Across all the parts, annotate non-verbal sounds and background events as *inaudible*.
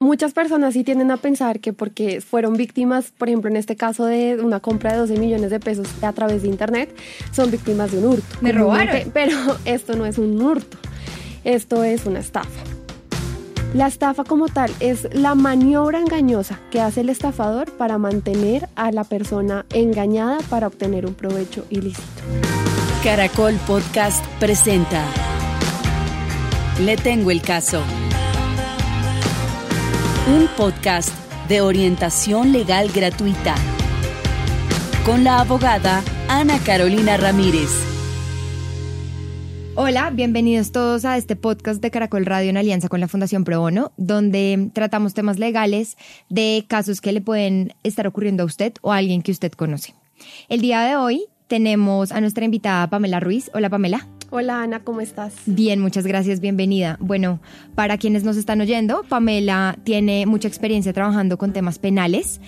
Muchas personas sí tienden a pensar que porque fueron víctimas, por ejemplo, en este caso de una compra de 12 millones de pesos a través de Internet, son víctimas de un hurto. Me robaron. Pero esto no es un hurto, esto es una estafa. La estafa como tal es la maniobra engañosa que hace el estafador para mantener a la persona engañada para obtener un provecho ilícito. Caracol Podcast presenta Le tengo el caso un podcast de orientación legal gratuita con la abogada Ana Carolina Ramírez. Hola, bienvenidos todos a este podcast de Caracol Radio en alianza con la Fundación Pro Bono, donde tratamos temas legales de casos que le pueden estar ocurriendo a usted o a alguien que usted conoce. El día de hoy tenemos a nuestra invitada Pamela Ruiz. Hola Pamela. Hola Ana, ¿cómo estás? Bien, muchas gracias, bienvenida. Bueno, para quienes nos están oyendo, Pamela tiene mucha experiencia trabajando con temas penales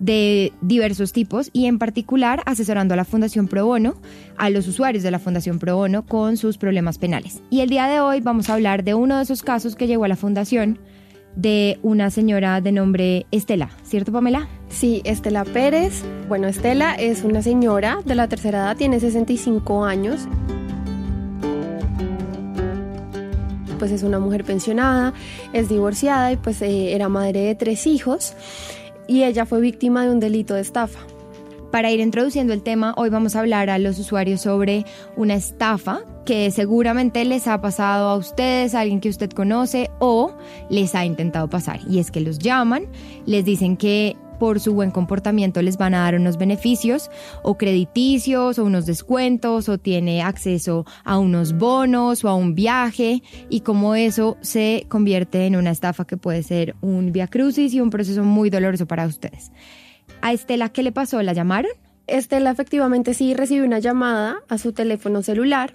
de diversos tipos y en particular asesorando a la Fundación Pro Bono, a los usuarios de la Fundación Pro Bono con sus problemas penales. Y el día de hoy vamos a hablar de uno de esos casos que llegó a la Fundación de una señora de nombre Estela, ¿cierto Pamela? Sí, Estela Pérez. Bueno, Estela es una señora de la tercera edad, tiene 65 años. Pues es una mujer pensionada, es divorciada y pues eh, era madre de tres hijos y ella fue víctima de un delito de estafa. Para ir introduciendo el tema, hoy vamos a hablar a los usuarios sobre una estafa que seguramente les ha pasado a ustedes, a alguien que usted conoce o les ha intentado pasar. Y es que los llaman, les dicen que por su buen comportamiento les van a dar unos beneficios o crediticios o unos descuentos o tiene acceso a unos bonos o a un viaje y como eso se convierte en una estafa que puede ser un via crucis y un proceso muy doloroso para ustedes. ¿A Estela qué le pasó? ¿La llamaron? Estela efectivamente sí recibió una llamada a su teléfono celular.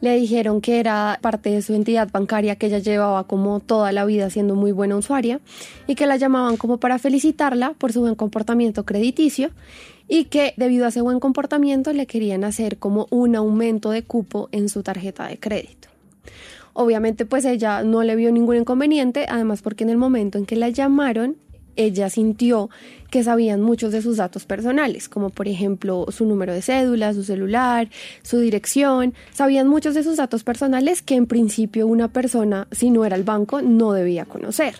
Le dijeron que era parte de su entidad bancaria que ella llevaba como toda la vida siendo muy buena usuaria y que la llamaban como para felicitarla por su buen comportamiento crediticio y que debido a ese buen comportamiento le querían hacer como un aumento de cupo en su tarjeta de crédito. Obviamente pues ella no le vio ningún inconveniente, además porque en el momento en que la llamaron ella sintió que sabían muchos de sus datos personales, como por ejemplo su número de cédula, su celular, su dirección, sabían muchos de sus datos personales que en principio una persona, si no era el banco, no debía conocer.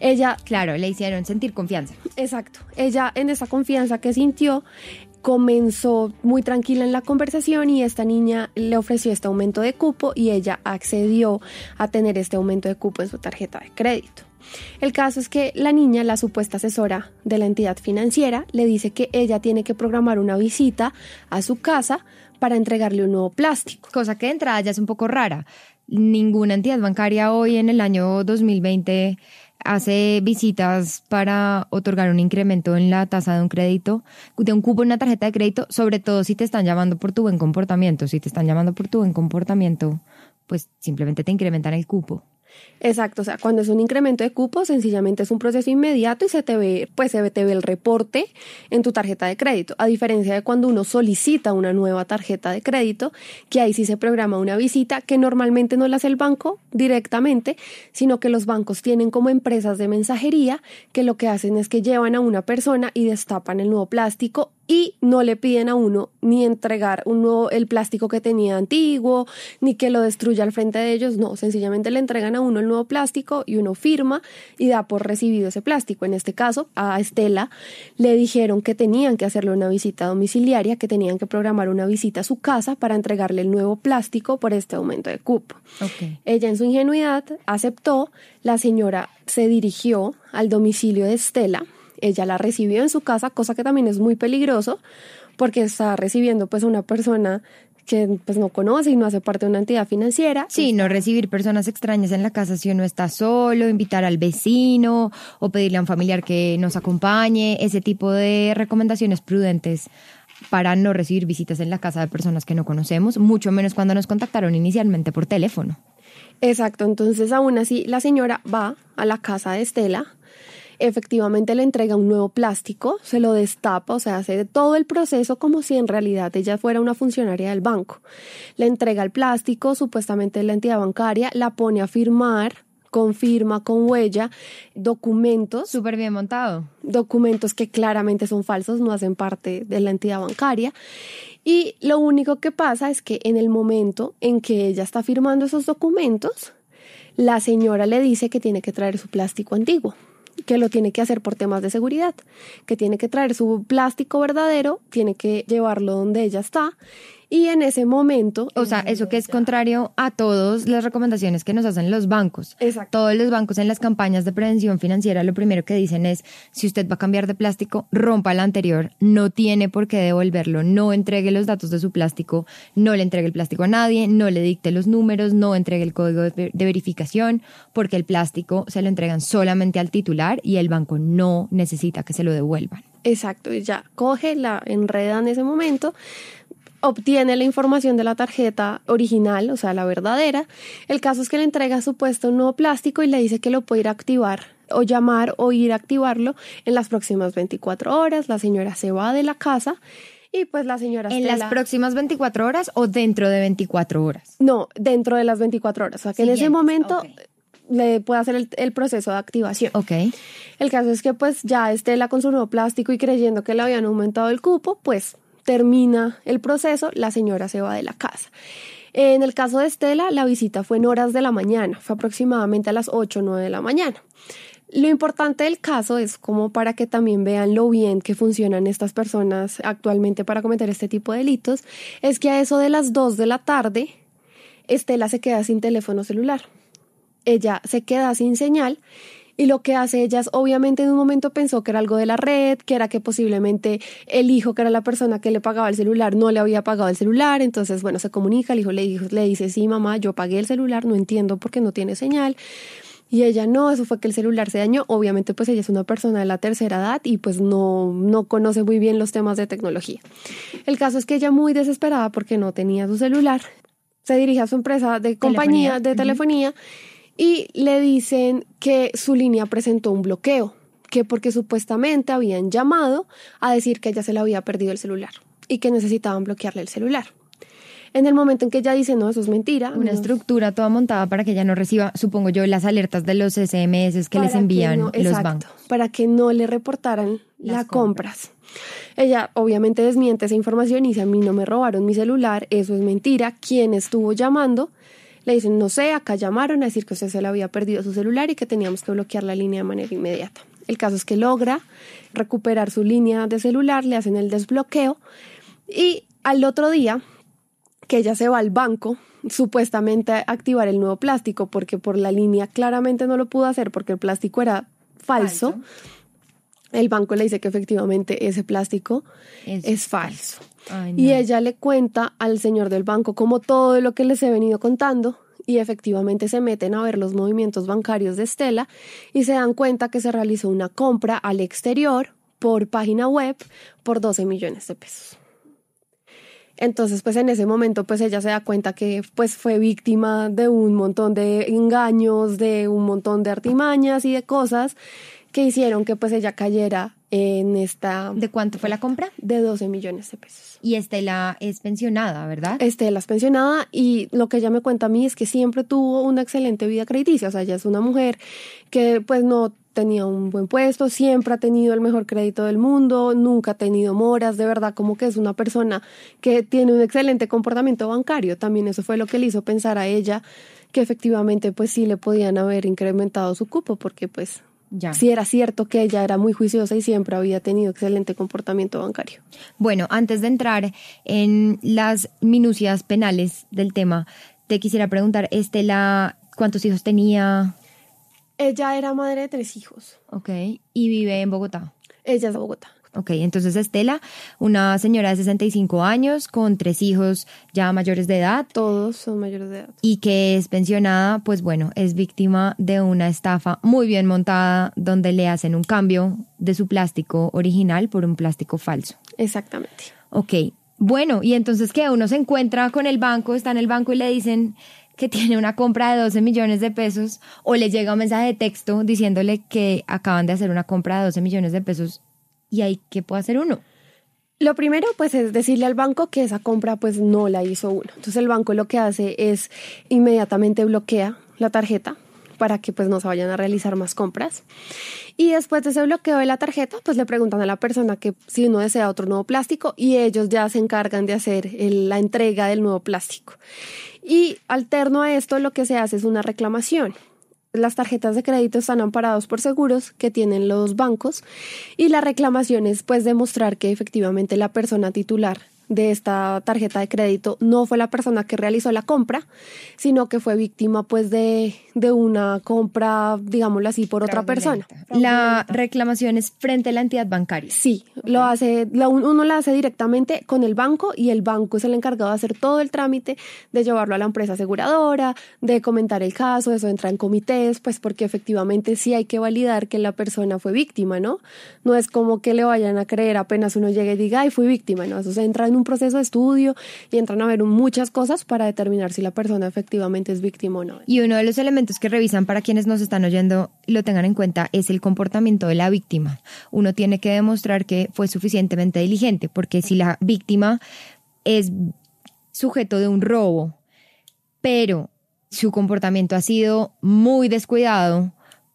Ella... Claro, le hicieron sentir confianza. Exacto. Ella en esa confianza que sintió, comenzó muy tranquila en la conversación y esta niña le ofreció este aumento de cupo y ella accedió a tener este aumento de cupo en su tarjeta de crédito. El caso es que la niña, la supuesta asesora de la entidad financiera, le dice que ella tiene que programar una visita a su casa para entregarle un nuevo plástico. Cosa que de entrada ya es un poco rara. Ninguna entidad bancaria hoy en el año 2020 hace visitas para otorgar un incremento en la tasa de un crédito, de un cupo en una tarjeta de crédito, sobre todo si te están llamando por tu buen comportamiento. Si te están llamando por tu buen comportamiento, pues simplemente te incrementan el cupo. Exacto, o sea, cuando es un incremento de cupos, sencillamente es un proceso inmediato y se te ve, pues se te ve el reporte en tu tarjeta de crédito, a diferencia de cuando uno solicita una nueva tarjeta de crédito, que ahí sí se programa una visita que normalmente no la hace el banco directamente, sino que los bancos tienen como empresas de mensajería que lo que hacen es que llevan a una persona y destapan el nuevo plástico y no le piden a uno ni entregar uno el plástico que tenía antiguo, ni que lo destruya al frente de ellos, no, sencillamente le entregan a uno el nuevo plástico y uno firma y da por recibido ese plástico. En este caso, a Estela le dijeron que tenían que hacerle una visita domiciliaria, que tenían que programar una visita a su casa para entregarle el nuevo plástico por este aumento de cupo. Ella en su ingenuidad aceptó, la señora se dirigió al domicilio de Estela, ella la recibió en su casa, cosa que también es muy peligroso porque está recibiendo pues una persona que pues no conoce y no hace parte de una entidad financiera. Sí, no recibir personas extrañas en la casa si uno está solo, invitar al vecino o pedirle a un familiar que nos acompañe, ese tipo de recomendaciones prudentes para no recibir visitas en la casa de personas que no conocemos, mucho menos cuando nos contactaron inicialmente por teléfono. Exacto, entonces aún así la señora va a la casa de Estela, efectivamente le entrega un nuevo plástico, se lo destapa, o sea, hace todo el proceso como si en realidad ella fuera una funcionaria del banco. Le entrega el plástico, supuestamente la entidad bancaria, la pone a firmar con firma, con huella, documentos. Súper bien montado. Documentos que claramente son falsos, no hacen parte de la entidad bancaria. Y lo único que pasa es que en el momento en que ella está firmando esos documentos, la señora le dice que tiene que traer su plástico antiguo que lo tiene que hacer por temas de seguridad, que tiene que traer su plástico verdadero, tiene que llevarlo donde ella está y en ese momento... O sea, eso que es contrario a todas las recomendaciones que nos hacen los bancos. Exacto. Todos los bancos en las campañas de prevención financiera lo primero que dicen es, si usted va a cambiar de plástico, rompa el anterior, no tiene por qué devolverlo, no entregue los datos de su plástico, no le entregue el plástico a nadie, no le dicte los números, no entregue el código de, de verificación, porque el plástico se lo entregan solamente al titular y el banco no necesita que se lo devuelvan. Exacto, y ya coge, la enreda en ese momento, obtiene la información de la tarjeta original, o sea, la verdadera. El caso es que le entrega supuesto un nuevo plástico y le dice que lo puede ir a activar o llamar o ir a activarlo en las próximas 24 horas. La señora se va de la casa y pues la señora... ¿En las próximas 24 horas o dentro de 24 horas? No, dentro de las 24 horas. O sea, que en ese momento... le puede hacer el, el, proceso de activación. Ok. El caso es que pues ya Estela con su nuevo plástico y creyendo que le habían aumentado el cupo, pues termina el proceso, la señora se va de la casa. En el caso de Estela, la visita fue en horas de la mañana, fue aproximadamente a las 8 o 9 de la mañana. Lo importante del caso es como para que también vean lo bien que funcionan estas personas actualmente para cometer este tipo de delitos, es que a eso de las 2 de la tarde, Estela se queda sin teléfono celular. Ella se queda sin señal y lo que hace ella es, obviamente en un momento pensó que era algo de la red, que era que posiblemente el hijo, que era la persona que le pagaba el celular, no le había pagado el celular, entonces bueno, se comunica, el hijo le, dijo, le dice, sí mamá, yo pagué el celular, no entiendo por qué no tiene señal. Y ella no, eso fue que el celular se dañó. Obviamente, pues ella es una persona de la tercera edad y pues no, no conoce muy bien los temas de tecnología. El caso es que ella muy desesperada porque no tenía su celular, se dirige a su empresa de compañía, telefonía. de telefonía, y le dicen que su línea presentó un bloqueo, que porque supuestamente habían llamado a decir que ella se le había perdido el celular y que necesitaban bloquearle el celular. En el momento en que ella dice, no, eso es mentira. Una estructura toda montada para que ella no reciba, supongo yo, las alertas de los SMS que les envían los bancos. Para que no le reportaran las compras. compras. Ella obviamente desmiente esa información y dice, a mí no me robaron mi celular, eso es mentira. ¿Quién estuvo llamando? Le dicen, no sé, acá llamaron a decir que usted se le había perdido su celular y que teníamos que bloquear la línea de manera inmediata. El caso es que logra recuperar su línea de celular, le hacen el desbloqueo y al otro día que ella se va al banco supuestamente a activar el nuevo plástico porque por la línea claramente no lo pudo hacer porque el plástico era falso. El banco le dice que efectivamente ese plástico es, falso. Y ella le cuenta al señor del banco como todo lo que les he venido contando y efectivamente se meten a ver los movimientos bancarios de Estela y se dan cuenta que se realizó una compra al exterior por página web por 12 millones de pesos. Entonces, pues en ese momento, pues ella se da cuenta que pues fue víctima de un montón de engaños, de un montón de artimañas y de cosas que hicieron que pues ella cayera en esta... ¿De cuánto fue la compra? De 12 millones de pesos. Y Estela es pensionada, ¿verdad? Estela es pensionada y lo que ella me cuenta a mí es que siempre tuvo una excelente vida crediticia, o sea, ella es una mujer que pues no tenía un buen puesto, siempre ha tenido el mejor crédito del mundo, nunca ha tenido moras, de verdad como que es una persona que tiene un excelente comportamiento bancario, también eso fue lo que le hizo pensar a ella que efectivamente pues sí le podían haber incrementado su cupo porque pues ya. Sí era cierto que ella era muy juiciosa y siempre había tenido excelente comportamiento bancario. Bueno, antes de entrar en las minucias penales del tema, te quisiera preguntar, Estela, ¿cuántos hijos tenía? Ella era madre de tres hijos. Ok, y vive en Bogotá. Ella es de Bogotá. Ok, entonces Estela, una señora de 65 años con tres hijos ya mayores de edad. Todos son mayores de edad. Y que es pensionada, pues bueno, es víctima de una estafa muy bien montada donde le hacen un cambio de su plástico original por un plástico falso. Exactamente. Ok, bueno, y entonces que uno se encuentra con el banco, está en el banco y le dicen que *laughs* tiene una compra de 12 millones de pesos o le llega un mensaje de texto diciéndole que acaban de hacer una compra de 12 millones de pesos y ahí qué puede hacer uno. Lo primero, pues, es decirle al banco que esa compra, pues, no la hizo uno. Entonces, el banco lo que hace es inmediatamente bloquea la tarjeta, para que pues no se vayan a realizar más compras. Y después de ese bloqueo de la tarjeta, pues le preguntan a la persona que si uno desea otro nuevo plástico y ellos ya se encargan de hacer la entrega del nuevo plástico. Y alterno a esto, lo que se hace es una reclamación las tarjetas de crédito están amparados por seguros que tienen los bancos y la reclamación es pues demostrar que efectivamente la persona titular de esta tarjeta de crédito no fue la persona que realizó la compra, sino que fue víctima pues de, de una compra, digámoslo así, por otra persona. La reclamación es frente a la entidad bancaria. Sí, lo hace, uno la hace directamente con el banco y el banco es el encargado de hacer todo el trámite, de llevarlo a la empresa aseguradora, de comentar el caso, eso entra en comités, pues porque efectivamente sí hay que validar que la persona fue víctima, ¿no? No es como que le vayan a creer apenas uno llegue y diga, ay, fui víctima, ¿no? Eso se entra en un proceso de estudio y entran a ver muchas cosas para determinar si la persona efectivamente es víctima o no. Y uno de los elementos que revisan para quienes nos están oyendo lo tengan en cuenta es el comportamiento de la víctima. Uno tiene que demostrar que fue suficientemente diligente, porque si la víctima es sujeto de un robo, pero su comportamiento ha sido muy descuidado,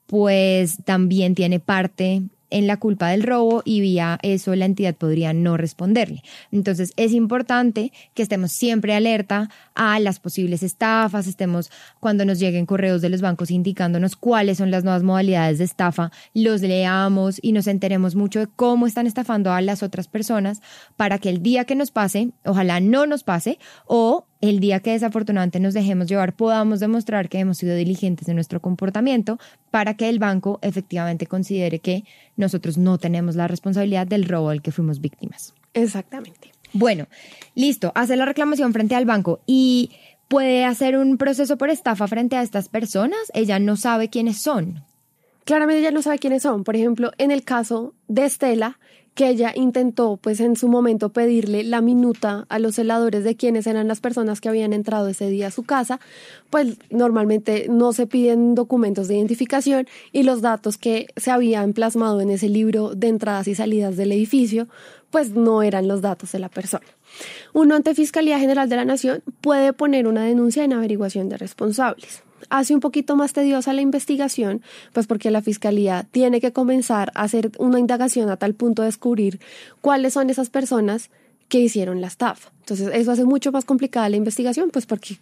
pues también tiene parte en la culpa del robo y vía eso la entidad podría no responderle. Entonces es importante que estemos siempre alerta a las posibles estafas, estemos cuando nos lleguen correos de los bancos indicándonos cuáles son las nuevas modalidades de estafa, los leamos y nos enteremos mucho de cómo están estafando a las otras personas para que el día que nos pase, ojalá no nos pase o el día que desafortunadamente nos dejemos llevar podamos demostrar que hemos sido diligentes en nuestro comportamiento para que el banco efectivamente considere que nosotros no tenemos la responsabilidad del robo del que fuimos víctimas. Exactamente. Bueno, listo, hace la reclamación frente al banco y puede hacer un proceso por estafa frente a estas personas. Ella no sabe quiénes son. Claramente ella no sabe quiénes son. Por ejemplo, en el caso de Estela, que ella intentó pues en su momento pedirle la minuta a los celadores de quiénes eran las personas que habían entrado ese día a su casa, pues normalmente no se piden documentos de identificación y los datos que se habían plasmado en ese libro de entradas y salidas del edificio, pues no eran los datos de la persona. Uno ante Fiscalía General de la Nación puede poner una denuncia en averiguación de responsables hace un poquito más tediosa la investigación, pues porque la fiscalía tiene que comenzar a hacer una indagación a tal punto de descubrir cuáles son esas personas que hicieron la estafa. Entonces, eso hace mucho más complicada la investigación, pues porque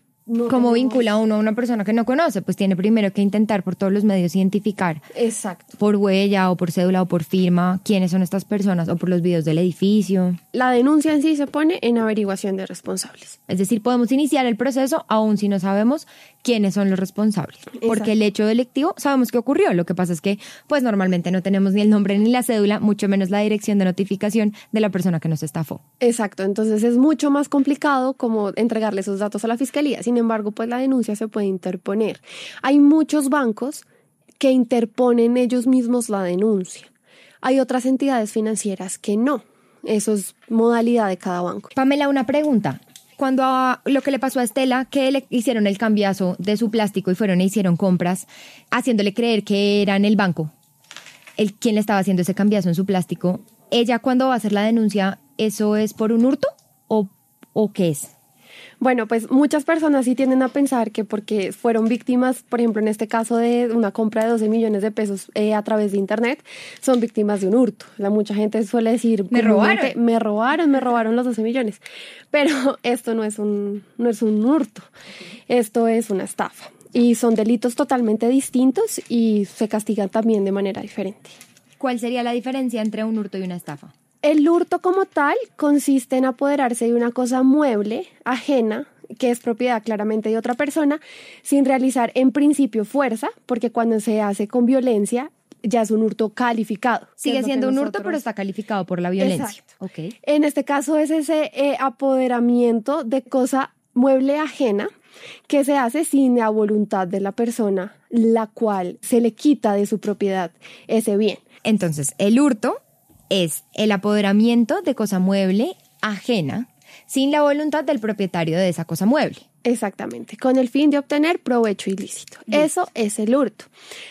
¿Cómo vincula uno a una persona que no conoce? Pues tiene primero que intentar por todos los medios identificar. Exacto. Por huella o por cédula o por firma quiénes son estas personas o por los videos del edificio. La denuncia en sí se pone en averiguación de responsables. Es decir, podemos iniciar el proceso aún si no sabemos quiénes son los responsables. Porque el hecho delictivo sabemos que ocurrió. Lo que pasa es que pues normalmente no tenemos ni el nombre ni la cédula, mucho menos la dirección de notificación de la persona que nos estafó. Exacto. Entonces es mucho más complicado como entregarle esos datos a la fiscalía. Sin embargo, pues la denuncia se puede interponer. Hay muchos bancos que interponen ellos mismos la denuncia. Hay otras entidades financieras que no. Eso es modalidad de cada banco. Pamela, una pregunta. Cuando lo que le pasó a Estela, que le hicieron el cambiazo de su plástico y fueron e hicieron compras, haciéndole creer que era en el banco, el quien le estaba haciendo ese cambiazo en su plástico, ella cuando va a hacer la denuncia, ¿eso es por un hurto o, o qué es? Bueno, pues muchas personas sí tienden a pensar que porque fueron víctimas, por ejemplo, en este caso de una compra de 12 millones de pesos eh, a través de Internet, son víctimas de un hurto. La mucha gente suele decir, me robaron. Me robaron, me robaron los 12 millones. Pero *laughs* esto no es un, no es un hurto, esto es una estafa. Y son delitos totalmente distintos y se castigan también de manera diferente. ¿Cuál sería la diferencia entre un hurto y una estafa? El hurto como tal consiste en apoderarse de una cosa mueble, ajena, que es propiedad claramente de otra persona, sin realizar en principio fuerza, porque cuando se hace con violencia ya es un hurto calificado. Sigue siendo un hurto, pero está calificado por la violencia. Okay. En este caso es ese eh, apoderamiento de cosa mueble ajena que se hace sin la voluntad de la persona, la cual se le quita de su propiedad ese bien. Entonces, el hurto es el apoderamiento de cosa mueble ajena sin la voluntad del propietario de esa cosa mueble. Exactamente, con el fin de obtener provecho ilícito. Eso es el hurto.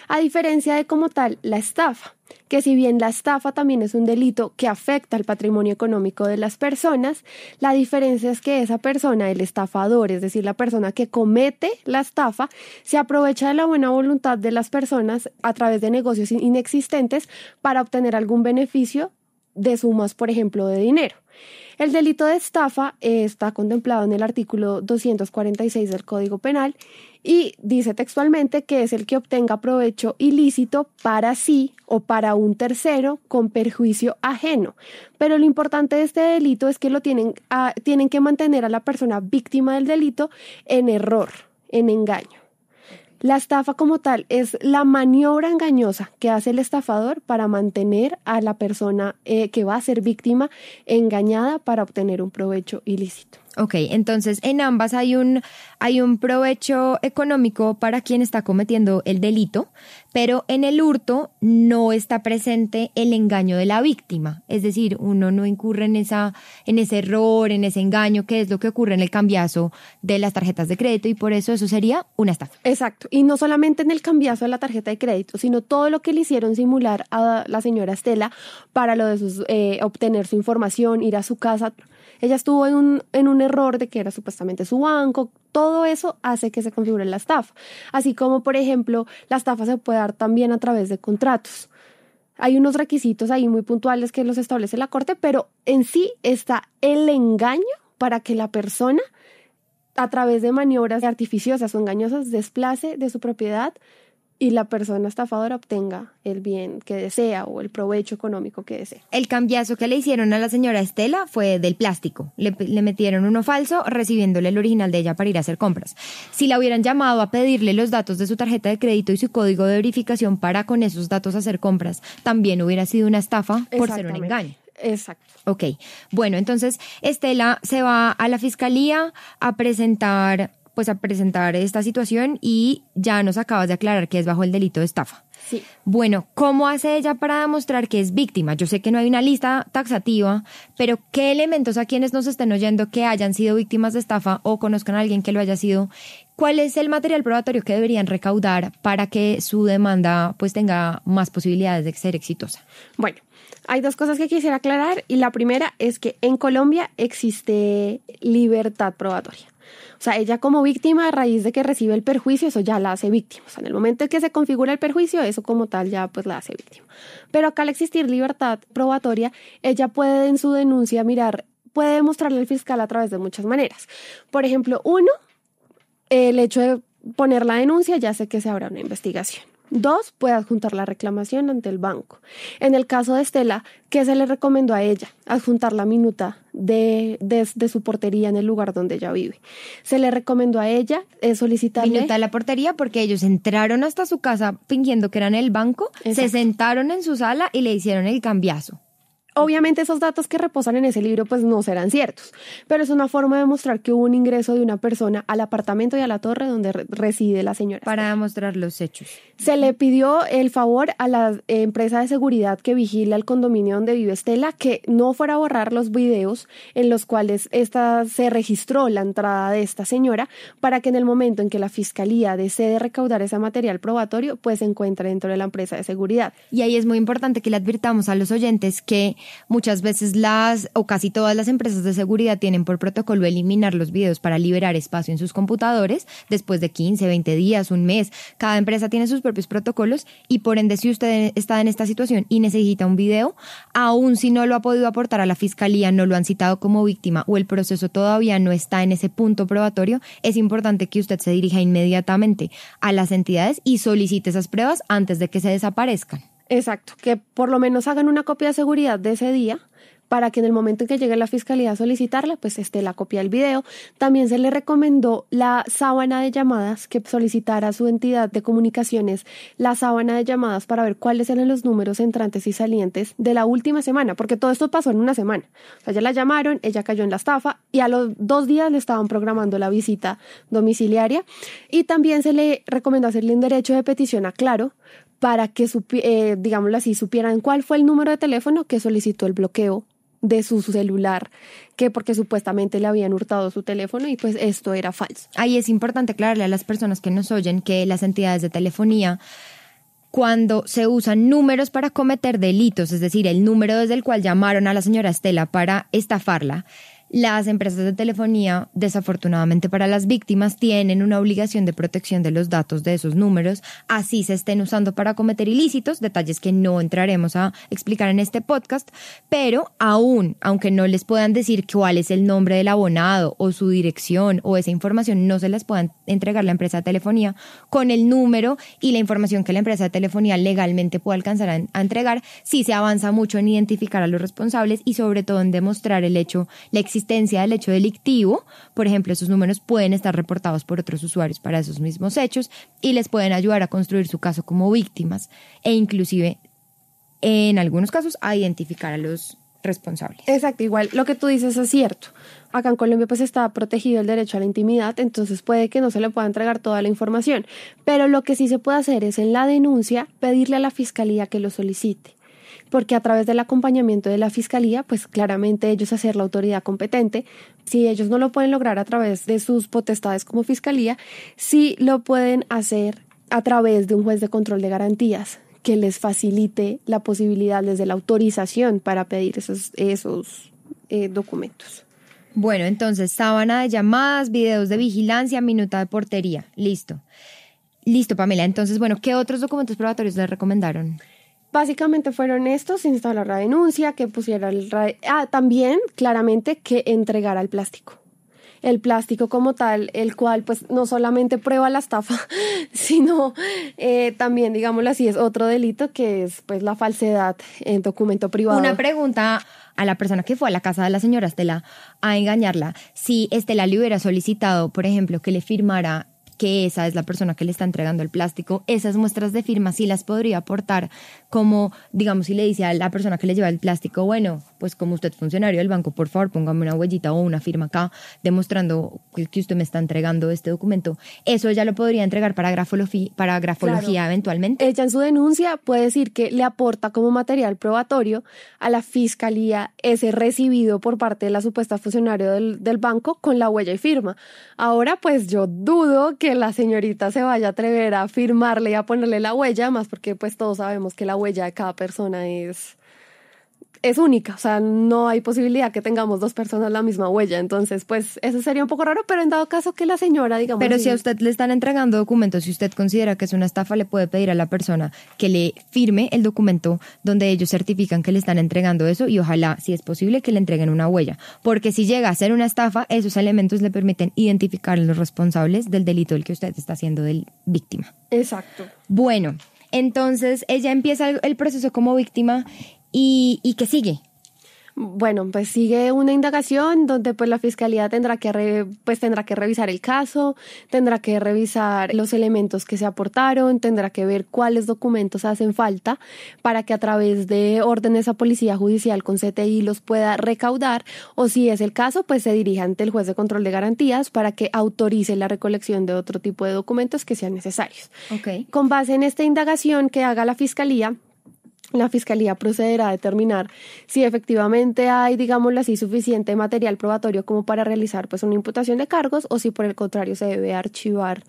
A diferencia de como tal la estafa, que si bien la estafa también es un delito que afecta al patrimonio económico de las personas, la diferencia es que esa persona, el estafador, es decir, la persona que comete la estafa, se aprovecha de la buena voluntad de las personas a través de negocios inexistentes para obtener algún beneficio de sumas, por ejemplo, de dinero. El delito de estafa está contemplado en el artículo 246 del Código Penal y dice textualmente que es el que obtenga provecho ilícito para sí o para un tercero con perjuicio ajeno. Pero lo importante de este delito es que lo tienen, tienen que mantener a la persona víctima del delito en error, en engaño. La estafa como tal es la maniobra engañosa que hace el estafador para mantener a la persona eh, que va a ser víctima engañada para obtener un provecho ilícito. Ok, entonces en ambas hay un, hay un provecho económico para quien está cometiendo el delito, pero en el hurto no está presente el engaño de la víctima. Es decir, uno no incurre en, esa, en ese error, en ese engaño, que es lo que ocurre en el cambiazo de las tarjetas de crédito y por eso eso sería una estafa. Exacto, y no solamente en el cambiazo de la tarjeta de crédito, sino todo lo que le hicieron simular a la señora Estela para lo de sus, eh, obtener su información, ir a su casa ella estuvo en un, en un error de que era supuestamente su banco. Todo eso hace que se configure la estafa. Así como, por ejemplo, la estafa se puede dar también a través de contratos. Hay unos requisitos ahí muy puntuales que los establece la Corte, pero en sí está el engaño para que la persona, a través de maniobras artificiosas o engañosas, desplace de su propiedad y la persona estafadora obtenga el bien que desea o el provecho económico que desea. El cambiazo que le hicieron a la señora Estela fue del plástico. Le, metieron uno falso recibiéndole el original de ella para ir a hacer compras. Si la hubieran llamado a pedirle los datos de su tarjeta de crédito y su código de verificación para con esos datos hacer compras, también hubiera sido una estafa por ser un engaño. Exacto. Ok. Bueno, entonces Estela se va a la fiscalía a presentar pues a presentar esta situación y ya nos acabas de aclarar que es bajo el delito de estafa. Sí. Bueno, ¿cómo hace ella para demostrar que es víctima? Yo sé que no hay una lista taxativa, pero ¿qué elementos a quienes nos estén oyendo que hayan sido víctimas de estafa o conozcan a alguien que lo haya sido? ¿Cuál es el material probatorio que deberían recaudar para que su demanda pues tenga más posibilidades de ser exitosa? Bueno, hay dos cosas que quisiera aclarar y la primera es que en Colombia existe libertad probatoria. O sea, ella como víctima a raíz de que recibe el perjuicio, eso ya la hace víctima. O sea, en el momento en que se configura el perjuicio, eso como tal ya pues la hace víctima. Pero acá al existir libertad probatoria, ella puede en su denuncia mirar, puede demostrarle al fiscal a través de muchas maneras. Por ejemplo, uno, el hecho de poner la denuncia ya sé que se habrá una investigación. Dos, puede adjuntar la reclamación ante el banco. En el caso de Estela, ¿qué se le recomendó a ella? Adjuntar la minuta de, de, su portería en el lugar donde ella vive. Se le recomendó a ella eh, solicitarle... Minuta de la portería porque ellos entraron hasta su casa fingiendo que eran el banco, se sentaron en su sala y le hicieron el cambiazo. Obviamente esos datos que reposan en ese libro pues no serán ciertos, pero es una forma de demostrar que hubo un ingreso de una persona al apartamento y a la torre donde reside la señora. Para demostrar los hechos. Se le pidió el favor a la empresa de seguridad que vigila el condominio donde vive Estela que no fuera a borrar los videos en los cuales esta, se registró la entrada de esta señora para que en el momento en que la fiscalía desee recaudar ese material probatorio pues se encuentre dentro de la empresa de seguridad. Y ahí es muy importante que le advirtamos a los oyentes que Muchas veces las o casi todas las empresas de seguridad tienen por protocolo eliminar los videos para liberar espacio en sus computadores después de 15, 20 días, un mes. Cada empresa tiene sus propios protocolos y por ende si usted está en esta situación y necesita un video, aun si no lo ha podido aportar a la fiscalía, no lo han citado como víctima o el proceso todavía no está en ese punto probatorio, es importante que usted se dirija inmediatamente a las entidades y solicite esas pruebas antes de que se desaparezcan. Exacto, que por lo menos hagan una copia de seguridad de ese día para que en el momento en que llegue la fiscalía a solicitarla, pues esté la copia del video. También se le recomendó la sábana de llamadas que solicitara su entidad de comunicaciones, la sábana de llamadas para ver cuáles eran los números entrantes y salientes de la última semana, porque todo esto pasó en una semana. O sea, ya la llamaron, ella cayó en la estafa y a los dos días le estaban programando la visita domiciliaria. Y también se le recomendó hacerle un derecho de petición a Claro para que, eh, digámoslo así, supieran cuál fue el número de teléfono que solicitó el bloqueo de su celular, que porque supuestamente le habían hurtado su teléfono y pues esto era falso. Ahí es importante aclararle a las personas que nos oyen que las entidades de telefonía cuando se usan números para cometer delitos, es decir, el número desde el cual llamaron a la señora Estela para estafarla, las empresas de telefonía, desafortunadamente para las víctimas, tienen una obligación de protección de los datos de esos números, así se estén usando para cometer ilícitos, detalles que no entraremos a explicar en este podcast, pero aún, aunque no les puedan decir cuál es el nombre del abonado o su dirección o esa información, no se las puedan entregar la empresa de telefonía con el número y la información que la empresa de telefonía legalmente puede alcanzar a, entregar, si se avanza mucho en identificar a los responsables y sobre todo en demostrar el hecho, la existencia existencia del hecho delictivo, por ejemplo, esos números pueden estar reportados por otros usuarios para esos mismos hechos y les pueden ayudar a construir su caso como víctimas e inclusive en algunos casos a identificar a los responsables. Exacto, igual lo que tú dices es cierto. Acá en Colombia pues está protegido el derecho a la intimidad, entonces puede que no se le pueda entregar toda la información, pero lo que sí se puede hacer es en la denuncia pedirle a la fiscalía que lo solicite porque a través del acompañamiento de la Fiscalía, pues claramente ellos hacer la autoridad competente. Si ellos no lo pueden lograr a través de sus potestades como Fiscalía, sí lo pueden hacer a través de un juez de control de garantías que les facilite la posibilidad desde la autorización para pedir esos, eh, documentos. Bueno, entonces, sábana de llamadas, videos de vigilancia, minuta de portería. Listo. Listo, Pamela. Entonces, bueno, ¿qué otros documentos probatorios le recomendaron? Básicamente fueron estos, instalar la denuncia, que pusiera el... Ah, también claramente que entregara el plástico. El plástico como tal, el cual pues no solamente prueba la estafa, *laughs* sino eh, también, digámoslo así, es otro delito que es pues la falsedad en documento privado. Una pregunta a la persona que fue a la casa de la señora Estela a engañarla. Si Estela le hubiera solicitado, por ejemplo, que le firmara que esa es la persona que le está entregando el plástico, esas muestras de firma sí las podría aportar como, digamos, si le dice a la persona que le lleva el plástico, bueno, pues como usted es funcionario del banco, por favor, póngame una huellita o una firma acá demostrando que usted me está entregando este documento. Eso ya lo podría entregar para grafología, para grafología eventualmente. Ella en su denuncia puede decir que le aporta como material probatorio a la fiscalía ese recibido por parte de la supuesta funcionario del, del banco con la huella y firma. Ahora, pues yo dudo que la señorita se vaya a atrever a firmarle y a ponerle la huella, más porque pues todos sabemos que la huella de cada persona es es única, o sea, no hay posibilidad que tengamos dos personas la misma huella, entonces pues eso sería un poco raro, pero en dado caso que la señora, digamos... Pero si a usted le están entregando documentos, si usted considera que es una estafa, le puede pedir a la persona que le firme el documento donde ellos certifican que le están entregando eso y ojalá, si es posible, que le entreguen una huella, porque si llega a ser una estafa, esos elementos le permiten identificar a los responsables del delito del que usted está siendo del víctima. Exacto. Bueno, entonces ella empieza el proceso como víctima ¿Y, y qué sigue? Bueno, pues sigue una indagación donde pues la fiscalía tendrá que pues tendrá que revisar el caso, tendrá que revisar los elementos que se aportaron, tendrá que ver cuáles documentos hacen falta para que a través de órdenes a policía judicial con CTI los pueda recaudar o si es el caso, pues se dirija ante el juez de control de garantías para que autorice la recolección de otro tipo de documentos que sean necesarios. Okay. Con base en esta indagación que haga la fiscalía, la Fiscalía procederá a determinar si efectivamente hay, digámoslo así, suficiente material probatorio como para realizar pues una imputación de cargos o si por el contrario se debe archivar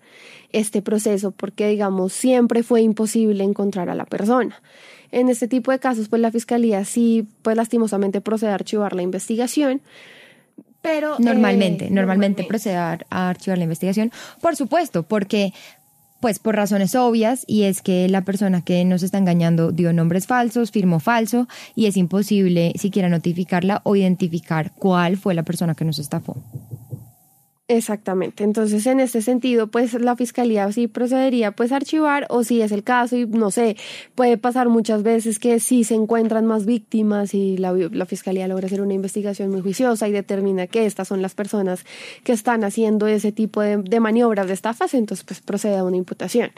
este proceso porque, digamos, siempre fue imposible encontrar a la persona. En este tipo de casos, pues la Fiscalía sí, pues lastimosamente procede a archivar la investigación. Pero, normalmente, normalmente, normalmente procede a archivar la investigación, por supuesto, porque pues por razones obvias y es que la persona que nos está engañando dio nombres falsos, firmó falso y es imposible siquiera notificarla o identificar cuál fue la persona que nos estafó. Exactamente. Entonces, en este sentido, pues la fiscalía sí procedería pues a archivar o si es el caso y no sé, puede pasar muchas veces que si se encuentran más víctimas y la, la, fiscalía logra hacer una investigación muy juiciosa y determina que estas son las personas que están haciendo ese tipo de, de maniobras de estafas, entonces pues procede a una imputación.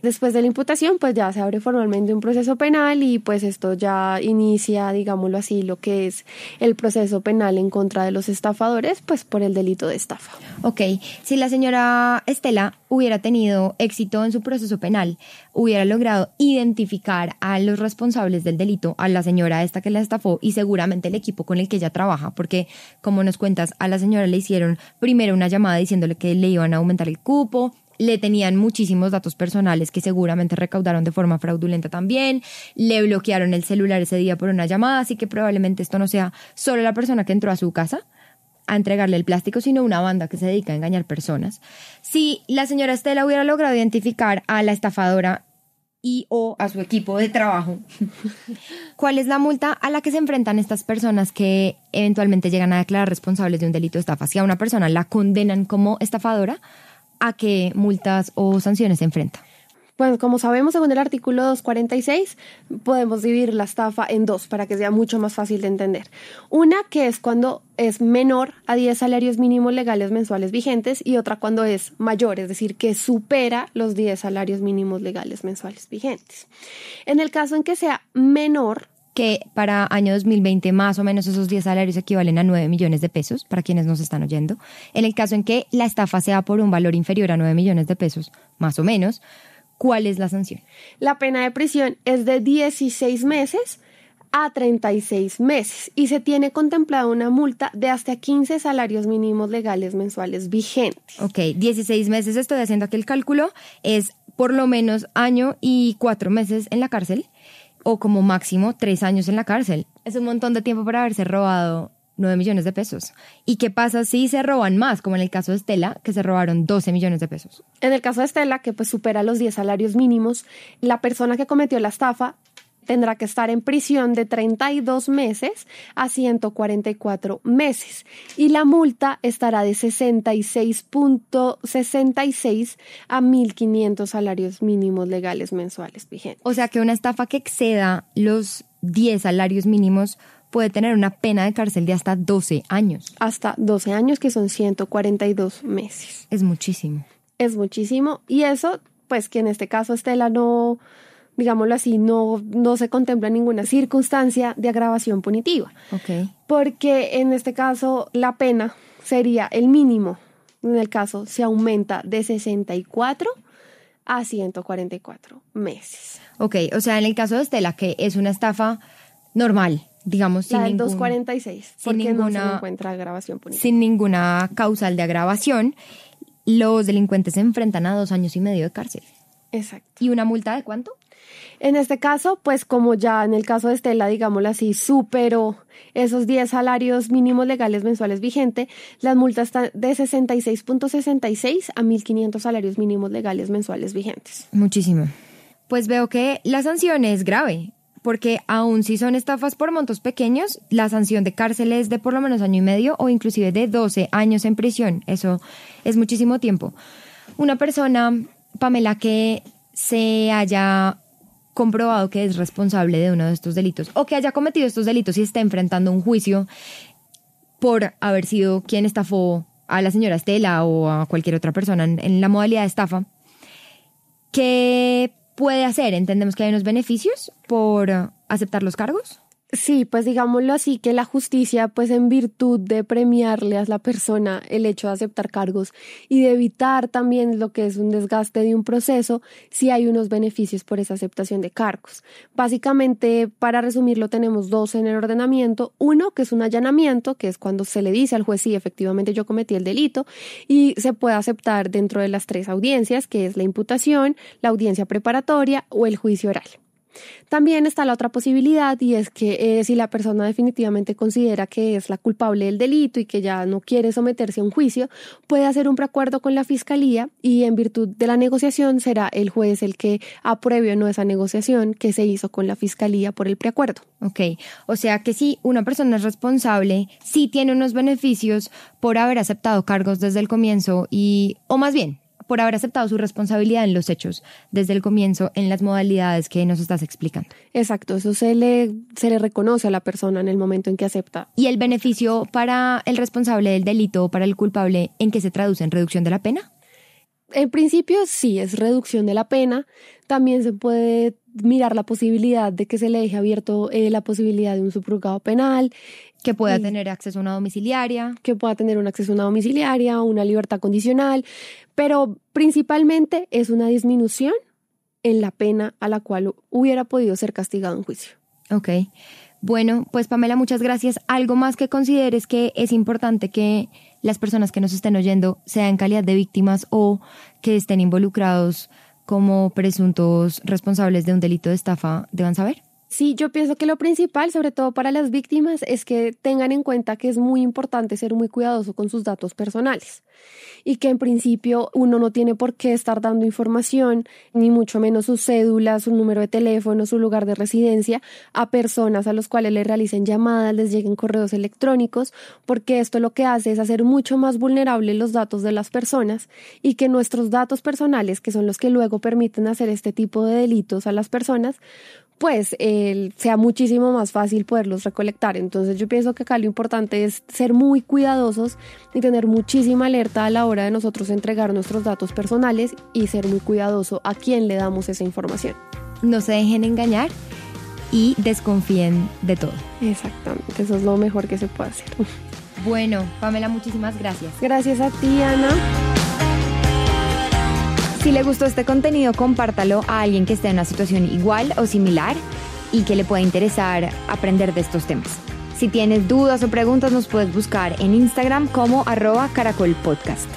Después de la imputación, pues ya se abre formalmente un proceso penal y pues esto ya inicia, digámoslo así, lo que es el proceso penal en contra de los estafadores, pues por el delito de estafa. Ok, si la señora Estela hubiera tenido éxito en su proceso penal, hubiera logrado identificar a los responsables del delito, a la señora esta que la estafó y seguramente el equipo con el que ella trabaja, porque como nos cuentas, a la señora le hicieron primero una llamada diciéndole que le iban a aumentar el cupo, le tenían muchísimos datos personales que seguramente recaudaron de forma fraudulenta también, le bloquearon el celular ese día por una llamada, así que probablemente esto no sea solo la persona que entró a su casa, a entregarle el plástico, sino una banda que se dedica a engañar personas. Si la señora Estela hubiera logrado identificar a la estafadora y o a su equipo de trabajo, *laughs* ¿cuál es la multa a la que se enfrentan estas personas que eventualmente llegan a declarar responsables de un delito de estafa? Si a una persona la condenan como estafadora, ¿a qué multas o sanciones se enfrenta? Pues como sabemos, según el artículo 246, podemos dividir la estafa en dos para que sea mucho más fácil de entender. Una que es cuando es menor a 10 salarios mínimos legales mensuales vigentes y otra cuando es mayor, es decir, que supera los 10 salarios mínimos legales mensuales vigentes. En el caso en que sea menor, que para año 2020 más o menos esos 10 salarios equivalen a 9 millones de pesos, para quienes nos están oyendo. En el caso en que la estafa sea por un valor inferior a 9 millones de pesos, más o menos, ¿Cuál es la sanción? La pena de prisión es de 16 meses a 36 meses y se tiene contemplada una multa de hasta 15 salarios mínimos legales mensuales vigentes. Ok, 16 meses, estoy haciendo aquí el cálculo, es por lo menos año y cuatro meses en la cárcel o como máximo tres años en la cárcel. Es un montón de tiempo para haberse robado 9 millones de pesos. ¿Y qué pasa si se roban más, como en el caso de Estela, que se robaron 12 millones de pesos? En el caso de Estela, que pues supera los 10 salarios mínimos, la persona que cometió la estafa tendrá que estar en prisión de 32 meses a 144 meses y la multa estará de 66.66 a 1.500 salarios mínimos legales mensuales vigentes. O sea que una estafa que exceda los 10 salarios mínimos puede tener una pena de cárcel de hasta 12 años. Hasta 12 años, que son 142 meses. Es muchísimo. Es muchísimo. Y eso, pues que en este caso Estela no, digámoslo así, no, no se contempla ninguna circunstancia de agravación punitiva. Ok. Porque en este caso la pena sería el mínimo. En el caso se aumenta de 64 a 144 meses. Ok, o sea, en el caso de Estela, que es una estafa normal, digamos, La sin, del ningún- 246, sin porque no se ninguna- encuentra agravación sin ninguna causal de agravación, los delincuentes se enfrentan a dos años y medio de cárcel. Exacto. ¿Y una multa de cuánto? En este caso, pues como ya en el caso de Estela, digámoslo así, superó esos 10 salarios mínimos legales mensuales vigentes, las multas están de 66.66 a 1.500 salarios mínimos legales mensuales vigentes. Muchísimo. Pues veo que la sanción es grave, porque aun si son estafas por montos pequeños, la sanción de cárcel es de por lo menos año y medio o inclusive de 12 años en prisión. Eso es muchísimo tiempo. Una persona, Pamela, que se haya comprobado que es responsable de uno de estos delitos o que haya cometido estos delitos y esté enfrentando un juicio por haber sido quien estafó a la señora Estela o a cualquier otra persona en, la modalidad de estafa, ¿qué puede hacer? Entendemos que hay unos beneficios por eh, aceptar los cargos. Sí, pues digámoslo así, que la justicia, pues en virtud de premiarle a la persona el hecho de aceptar cargos y de evitar también lo que es un desgaste de un proceso, sí hay unos beneficios por esa aceptación de cargos. Básicamente, para resumirlo, tenemos dos en el ordenamiento. Uno, que es un allanamiento, que es cuando se le dice al juez, sí, efectivamente yo cometí el delito, y se puede aceptar dentro de las tres audiencias, que es la imputación, la audiencia preparatoria o el juicio oral. También está la otra posibilidad y es que eh, si la persona definitivamente considera que es la culpable del delito y que ya no quiere someterse a un juicio, puede hacer un preacuerdo con la fiscalía y en virtud de la negociación será el juez el que apruebe o no esa negociación que se hizo con la fiscalía por el preacuerdo. Ok, o sea que si una persona es responsable, sí tiene unos beneficios por haber aceptado cargos desde el comienzo y, o más bien, por haber aceptado su responsabilidad en los hechos desde el comienzo en las modalidades que nos estás explicando. Exacto, eso se le, se le reconoce a la persona en el momento en que acepta. ¿Y el beneficio para el responsable del delito o para el culpable en qué se traduce en reducción de la pena? En principio sí es reducción de la pena, también se puede mirar la posibilidad de que se le deje abierto eh, la posibilidad de un subrogado penal. Que pueda tener acceso a una domiciliaria. Que pueda tener un acceso a una domiciliaria, una libertad condicional, pero principalmente es una disminución en la pena a la cual hubiera podido ser castigado en juicio. Ok. Bueno, pues Pamela, muchas gracias. ¿Algo más que consideres que es importante que las personas que nos estén oyendo sean en calidad de víctimas o que estén involucrados como presuntos responsables de un delito de estafa deban saber? Sí, yo pienso que lo principal, sobre todo para las víctimas, es que tengan en cuenta que es muy importante ser muy cuidadoso con sus datos personales y que en principio uno no tiene por qué estar dando información, ni mucho menos su cédula, su número de teléfono, su lugar de residencia a personas a los cuales le realicen llamadas, les lleguen correos electrónicos, porque esto lo que hace es hacer mucho más vulnerables los datos de las personas y que nuestros datos personales, que son los que luego permiten hacer este tipo de delitos a las personas, pues sea muchísimo más fácil poderlos recolectar. Entonces yo pienso que acá lo importante es ser muy cuidadosos y tener muchísima alerta a la hora de nosotros entregar nuestros datos personales y ser muy cuidadoso a quién le damos esa información. No se dejen engañar y desconfíen de todo. Exactamente, eso es lo mejor que se puede hacer. Bueno, Pamela, muchísimas gracias. Gracias a ti, Ana. Si le gustó este contenido, compártalo a alguien que esté en una situación igual o similar y que le pueda interesar aprender de estos temas. Si tienes dudas o preguntas, nos puedes buscar en Instagram como arroba caracolpodcast.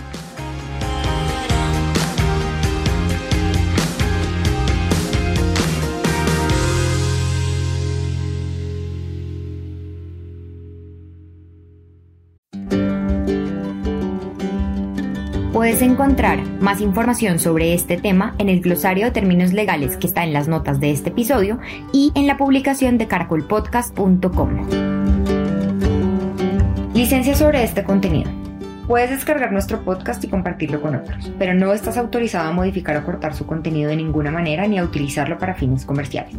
Puedes encontrar más información sobre este tema en el glosario de términos legales que está en las notas de este episodio y en la publicación de caracolpodcast.com. Licencia sobre este contenido. Puedes descargar nuestro podcast y compartirlo con otros, pero no estás autorizado a modificar o cortar su contenido de ninguna manera ni a utilizarlo para fines comerciales.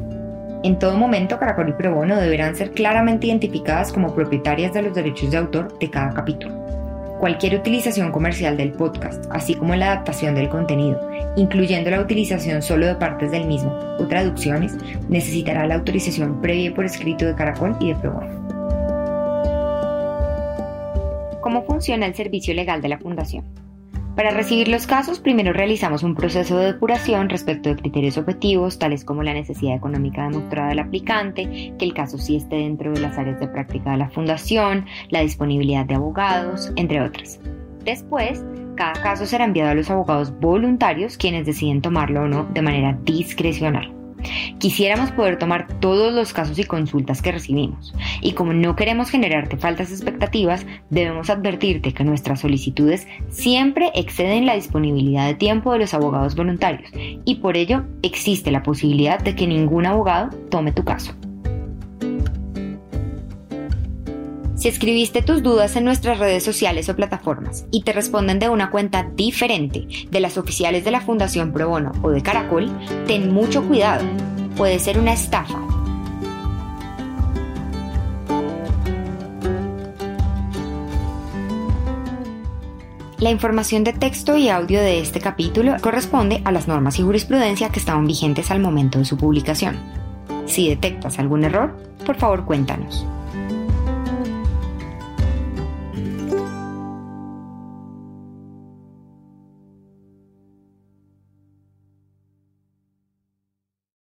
En todo momento, Caracol y Probono deberán ser claramente identificadas como propietarias de los derechos de autor de cada capítulo. Cualquier utilización comercial del podcast, así como la adaptación del contenido, incluyendo la utilización solo de partes del mismo o traducciones, necesitará la autorización previa por escrito de Caracol y de Probono. ¿Cómo funciona el servicio legal de la Fundación? Para recibir los casos, primero realizamos un proceso de depuración respecto de criterios objetivos, tales como la necesidad económica demostrada del aplicante, que el caso sí esté dentro de las áreas de práctica de la fundación, la disponibilidad de abogados, entre otras. Después, cada caso será enviado a los abogados voluntarios, quienes deciden tomarlo o no de manera discrecional. Quisiéramos poder tomar todos los casos y consultas que recibimos, y como no queremos generarte faltas expectativas, debemos advertirte que nuestras solicitudes siempre exceden la disponibilidad de tiempo de los abogados voluntarios, y por ello existe la posibilidad de que ningún abogado tome tu caso. Si escribiste tus dudas en nuestras redes sociales o plataformas y te responden de una cuenta diferente de las oficiales de la Fundación Pro Bono o de Caracol, ten mucho cuidado. Puede ser una estafa. La información de texto y audio de este capítulo corresponde a las normas y jurisprudencia que estaban vigentes al momento de su publicación. Si detectas algún error, por favor cuéntanos.